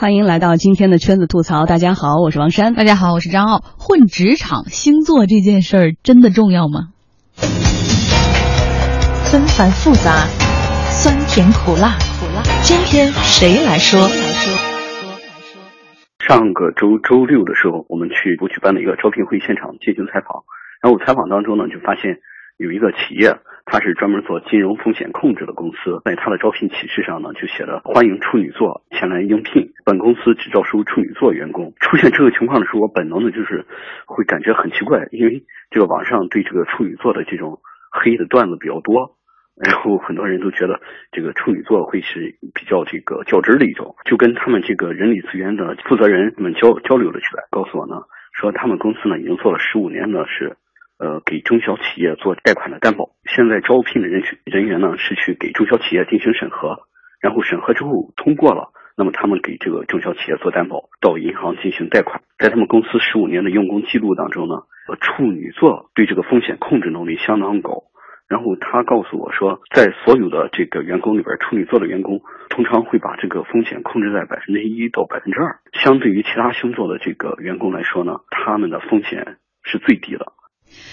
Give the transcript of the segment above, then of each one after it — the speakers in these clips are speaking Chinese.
欢迎来到今天的圈子吐槽。大家好，我是王珊。大家好，我是张傲。混职场，星座这件事儿真的重要吗？纷繁复杂，酸甜苦辣，苦辣。今天谁来说？上个周周六的时候，我们去我举办的一个招聘会现场进行采访，然后采访当中呢，就发现有一个企业。他是专门做金融风险控制的公司，在他的招聘启事上呢，就写了欢迎处女座前来应聘。本公司只招收处女座员工。出现这个情况的时候，我本能的就是会感觉很奇怪，因为这个网上对这个处女座的这种黑的段子比较多，然后很多人都觉得这个处女座会是比较这个较真的一种。就跟他们这个人力资源的负责人们交交流了起来，告诉我呢，说他们公司呢已经做了十五年呢是。呃，给中小企业做贷款的担保。现在招聘的人群人员呢，是去给中小企业进行审核，然后审核之后通过了，那么他们给这个中小企业做担保，到银行进行贷款。在他们公司十五年的用工记录当中呢，处女座对这个风险控制能力相当高。然后他告诉我说，在所有的这个员工里边，处女座的员工通常会把这个风险控制在百分之一到百分之二。相对于其他星座的这个员工来说呢，他们的风险是最低的。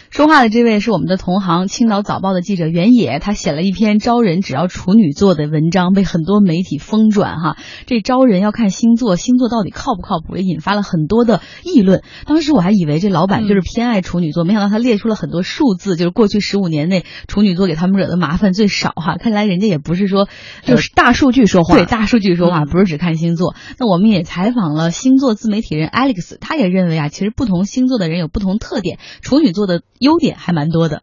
说话的这位是我们的同行，青岛早报的记者袁野，他写了一篇招人只要处女座的文章，被很多媒体疯转哈。这招人要看星座，星座到底靠不靠谱，也引发了很多的议论。当时我还以为这老板就是偏爱处女座，没想到他列出了很多数字，就是过去十五年内处女座给他们惹的麻烦最少哈。看来人家也不是说就是大数据说话，对大数据说话，不是只看星座。那我们也采访了星座自媒体人 Alex，他也认为啊，其实不同星座的人有不同特点，处女座的。优点还蛮多的，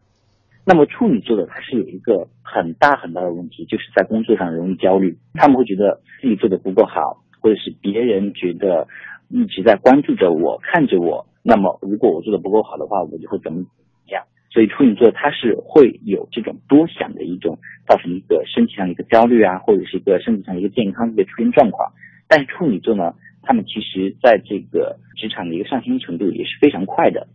那么处女座的他是有一个很大很大的问题，就是在工作上容易焦虑，他们会觉得自己做的不够好，或者是别人觉得一直在关注着我，看着我，那么如果我做的不够好的话，我就会怎么样？所以处女座他是会有这种多想的一种，造成一个身体上的一个焦虑啊，或者是一个身体上一个健康的出现状况。但是处女座呢，他们其实在这个职场的一个上升程度也是非常快的。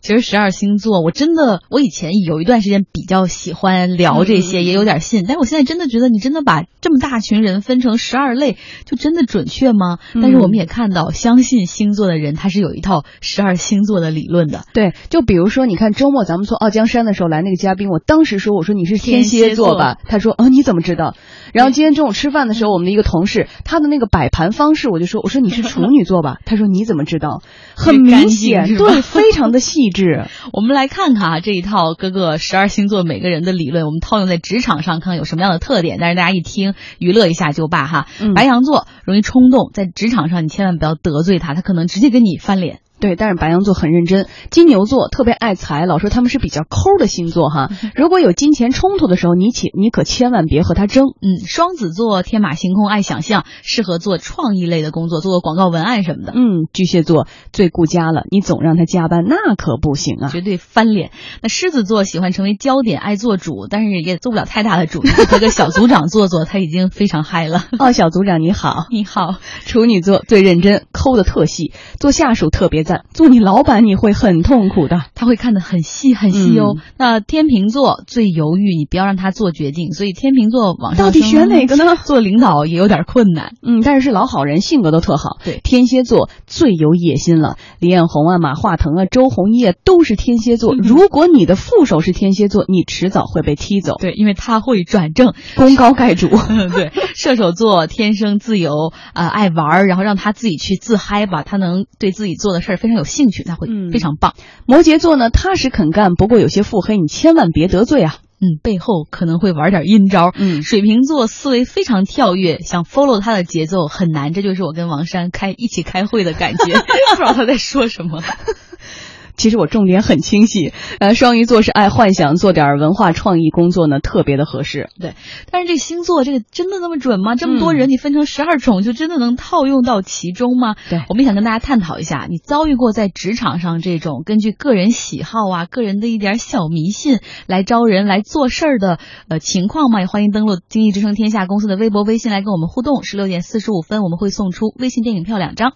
其实十二星座，我真的，我以前有一段时间比较喜欢聊这些，也有点信。但是我现在真的觉得，你真的把这么大群人分成十二类，就真的准确吗？但是我们也看到，相信星座的人，他是有一套十二星座的理论的。对，就比如说，你看周末咱们从傲江山的时候来那个嘉宾，我当时说，我说你是天蝎座吧？他说，哦，你怎么知道？然后今天中午吃饭的时候，我们的一个同事，他的那个摆盘方式，我就说，我说你是处女座吧？他说你怎么知道？很明显，对，非常的细致。我们来看看啊，这一套各个十二星座每个人的理论，我们套用在职场上，看看有什么样的特点。但是大家一听娱乐一下就罢哈。白羊座容易冲动，在职场上你千万不要得罪他，他可能直接跟你翻脸。对，但是白羊座很认真，金牛座特别爱财，老说他们是比较抠的星座哈。如果有金钱冲突的时候，你请你可千万别和他争。嗯，双子座天马行空，爱想象，适合做创意类的工作，做个广告文案什么的。嗯，巨蟹座最顾家了，你总让他加班，那可不行啊，绝对翻脸。那狮子座喜欢成为焦点，爱做主，但是也做不了太大的主，和个小组长做做，他已经非常嗨了。哦，小组长你好，你好。处女座最认真，抠的特细，做下属特别赞，做你老板你会很痛苦的，他会看得很细很细哦。那天秤座最犹豫，你不要让他做决定，所以天秤座往上到底选哪个呢？做领导也有点困难，嗯，但是是老好人，性格都特好。对，天蝎座最有野心了，李彦宏啊、马化腾啊、周鸿祎都是天蝎座。如果你的副手是天蝎座，你迟早会被踢走。对，因为他会转正，功高盖主。对，射手座天生自由啊，爱玩，然后让他自己去自嗨吧，他能对自己做的事儿非常有兴趣，他会非常棒。摩羯座呢，踏实肯干，不过有些腹黑，你千万别得罪啊。嗯，背后可能会玩点阴招。嗯，水瓶座思维非常跳跃，想 follow 他的节奏很难，这就是我跟王珊开一起开会的感觉，不知道他在说什么。其实我重点很清晰，呃，双鱼座是爱幻想，做点文化创意工作呢，特别的合适。对，但是这星座这个真的那么准吗？这么多人，你分成十二种，就真的能套用到其中吗？对，我们想跟大家探讨一下，你遭遇过在职场上这种根据个人喜好啊、个人的一点小迷信来招人来做事儿的呃情况吗？也欢迎登录经济之声天下公司的微博、微信来跟我们互动。十六点四十五分，我们会送出微信电影票两张。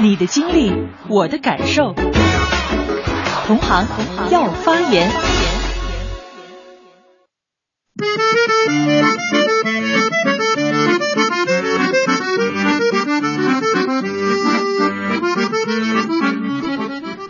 你的经历，我的感受。同行要发言。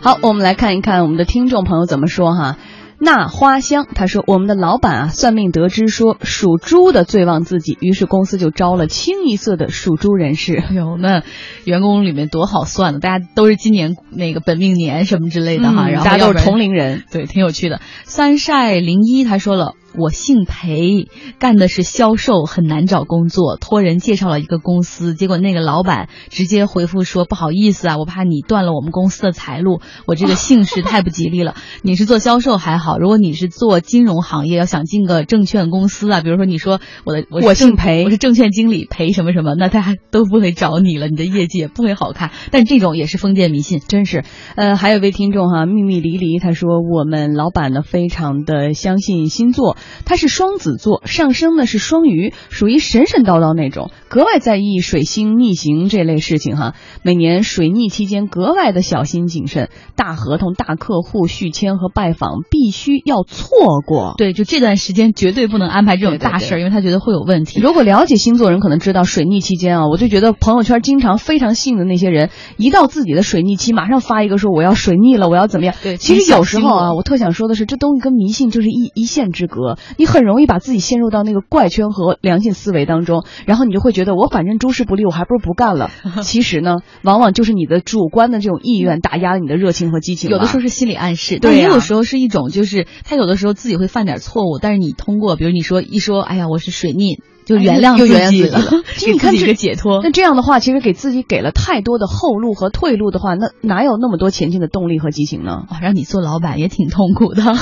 好，我们来看一看我们的听众朋友怎么说哈。那花香他说，我们的老板啊，算命得知说属猪的最旺自己，于是公司就招了清一色的属猪人士。哎呦，那员工里面多好算的，大家都是今年那个本命年什么之类的哈，然后大家都是同龄人，对，挺有趣的。三晒零一他说了。我姓裴，干的是销售，很难找工作。托人介绍了一个公司，结果那个老板直接回复说：“不好意思啊，我怕你断了我们公司的财路。我这个姓氏太不吉利了。你是做销售还好，如果你是做金融行业，要想进个证券公司啊，比如说你说我的我姓裴，我是证券经理裴什么什么，那他都不会找你了，你的业绩也不会好看。但这种也是封建迷信，真是。呃，还有一位听众哈，秘密离离，他说我们老板呢非常的相信星座。他是双子座，上升呢是双鱼，属于神神叨叨那种，格外在意水星逆行这类事情哈。每年水逆期间格外的小心谨慎，大合同、大客户续签和拜访必须要错过。对，就这段时间绝对不能安排这种大事，因为他觉得会有问题。如果了解星座人可能知道，水逆期间啊，我就觉得朋友圈经常非常信的那些人，一到自己的水逆期，马上发一个说我要水逆了，我要怎么样？对，其实有时候啊，我特想说的是，这东西跟迷信就是一一线之隔。你很容易把自己陷入到那个怪圈和良性思维当中，然后你就会觉得我反正诸事不利，我还不如不干了。其实呢，往往就是你的主观的这种意愿打压了你的热情和激情。有的时候是心理暗示，但也有时候是一种，就是他有的时候自己会犯点错误，但是你通过，比如你说一说，哎呀，我是水逆。就原谅自己了，给自己一个解脱。那这样的话，其实给自己给了太多的后路和退路的话，那哪有那么多前进的动力和激情呢？哇，让你做老板也挺痛苦的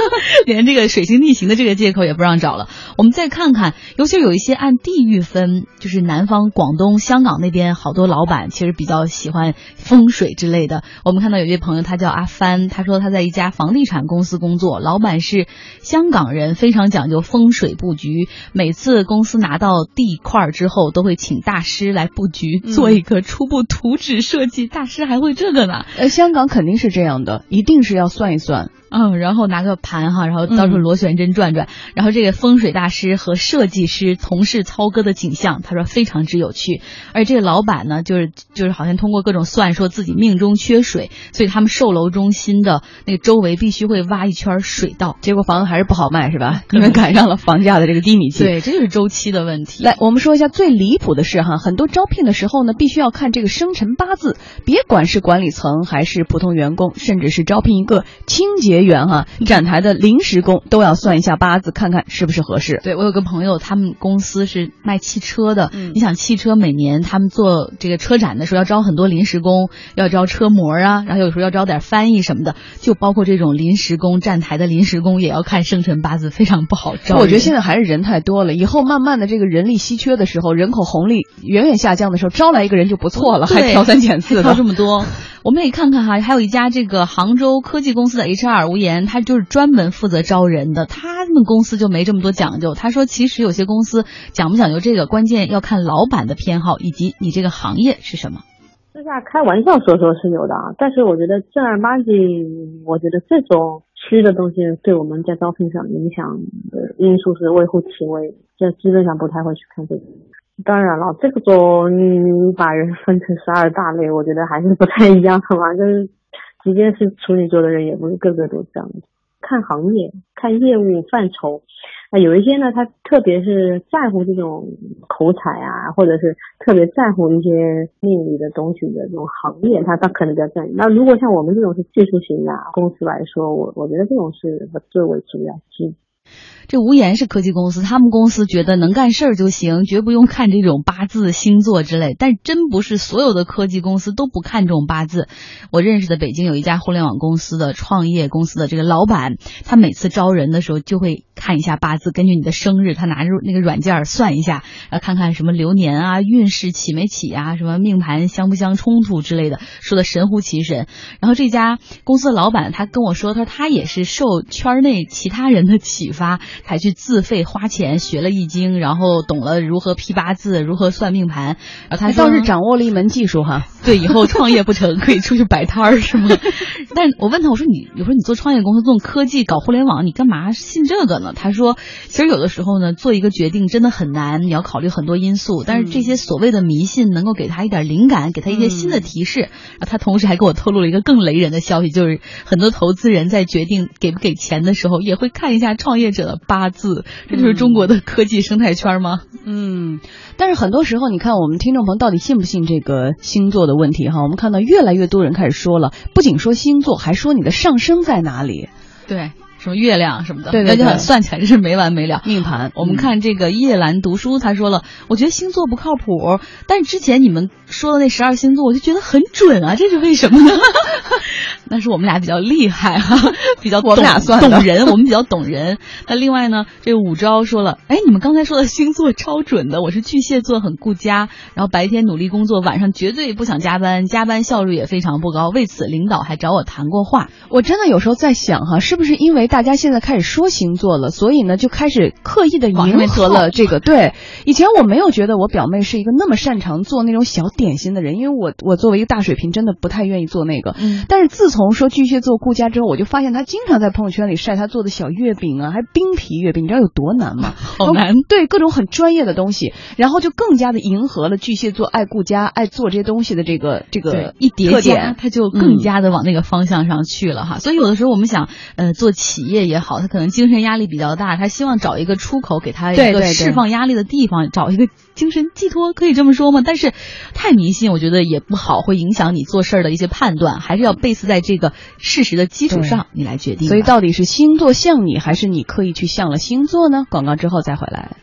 连这个水星逆行的这个借口也不让找了。我们再看看，尤其有一些按地域分，就是南方、广东、香港那边好多老板其实比较喜欢风水之类的。我们看到有一位朋友，他叫阿帆，他说他在一家房地产公司工作，老板是香港人，非常讲究风水布局，每次公司拿到地块之后，都会请大师来布局，做一个初步图纸设计。大师还会这个呢？呃，香港肯定是这样的，一定是要算一算。嗯，然后拿个盘哈，然后到处螺旋针转转，然后这个风水大师和设计师同事操戈的景象，他说非常之有趣。而这个老板呢，就是就是好像通过各种算，说自己命中缺水，所以他们售楼中心的那个周围必须会挖一圈水道，结果房子还是不好卖，是吧？因为赶上了房价的这个低迷期。对，这就是周期的问题。来，我们说一下最离谱的是哈，很多招聘的时候呢，必须要看这个生辰八字，别管是管理层还是普通员工，甚至是招聘一个清洁。员哈展台的临时工都要算一下八字，看看是不是合适。对我有个朋友，他们公司是卖汽车的。嗯你想汽车每年他们做这个车展的时候要招很多临时工，要招车模啊，然后有时候要招点翻译什么的，就包括这种临时工站台的临时工也要看生辰八字，非常不好招。我觉得现在还是人太多了，以后慢慢的这个人力稀缺的时候，人口红利远远下降的时候，招来一个人就不错了，还挑三拣四的挑这么多。我们也看看哈，还有一家这个杭州科技公司的 HR 吴岩，他就是专门负责招人的。他们公司就没这么多讲究。他说，其实有些公司讲不讲究这个，关键要看老板的偏好以及你这个行业是什么。私下开玩笑说说是有的啊，但是我觉得正儿八经，我觉得这种虚的东西对我们在招聘上影响的因素是微乎其微，这基本上不太会去看这个。当然了，这个种你把人分成十二大类，我觉得还是不太一样的嘛。就是，即便是处女座的人，也不是个个都这样。看行业，看业务范畴，啊，有一些呢，他特别是在乎这种口才啊，或者是特别在乎一些命理的东西的这种行业，他他可能比较在意。那如果像我们这种是技术型的公司来说，我我觉得这种是不最为主要基。这无言是科技公司，他们公司觉得能干事儿就行，绝不用看这种八字、星座之类。但真不是所有的科技公司都不看重八字。我认识的北京有一家互联网公司的创业公司的这个老板，他每次招人的时候就会看一下八字，根据你的生日，他拿着那个软件算一下，啊，看看什么流年啊、运势起没起啊、什么命盘相不相冲突之类的，说的神乎其神。然后这家公司的老板他跟我说，他说他也是受圈内其他人的启发。才去自费花钱学了易经，然后懂了如何批八字，如何算命盘。然后他倒是掌握了一门技术哈。对，以后创业不成 可以出去摆摊儿是吗？但我问他，我说你，我说你做创业公司，做科技，搞互联网，你干嘛信这个呢？他说，其实有的时候呢，做一个决定真的很难，你要考虑很多因素。但是这些所谓的迷信能够给他一点灵感，给他一些新的提示。他同时还给我透露了一个更雷人的消息，就是很多投资人在决定给不给钱的时候，也会看一下创业者的八字。这就是中国的科技生态圈吗？嗯，但是很多时候，你看我们听众朋友到底信不信这个星座的问题哈？我们看到越来越多人开始说了，不仅说星座，还说你的上升在哪里？对。什么月亮什么的，对对对，算起来真是没完没了。命盘，我们看这个叶兰读书，他说了，我觉得星座不靠谱，但是之前你们说的那十二星座，我就觉得很准啊，这是为什么呢？那是我们俩比较厉害哈，比较懂懂人，我们比较懂人。那另外呢，这个武昭说了，哎，你们刚才说的星座超准的，我是巨蟹座，很顾家，然后白天努力工作，晚上绝对不想加班，加班效率也非常不高，为此领导还找我谈过话。我真的有时候在想哈，是不是因为大家现在开始说星座了，所以呢就开始刻意的迎合了这个。对，以前我没有觉得我表妹是一个那么擅长做那种小点心的人，因为我我作为一个大水瓶，真的不太愿意做那个。嗯。但是自从说巨蟹座顾家之后，我就发现她经常在朋友圈里晒她做的小月饼啊，还冰皮月饼，你知道有多难吗？好难。对，各种很专业的东西，然后就更加的迎合了巨蟹座爱顾家、爱做这些东西的这个这个一叠加，他就更加的往那个方向上去了哈。所以有的时候我们想，呃，做企业也好，他可能精神压力比较大，他希望找一个出口，给他一个释放压力的地方，找一个精神寄托，可以这么说吗？但是太迷信，我觉得也不好，会影响你做事儿的一些判断，还是要贝斯在这个事实的基础上，你来决定。所以到底是星座像你，还是你刻意去像了星座呢？广告之后再回来。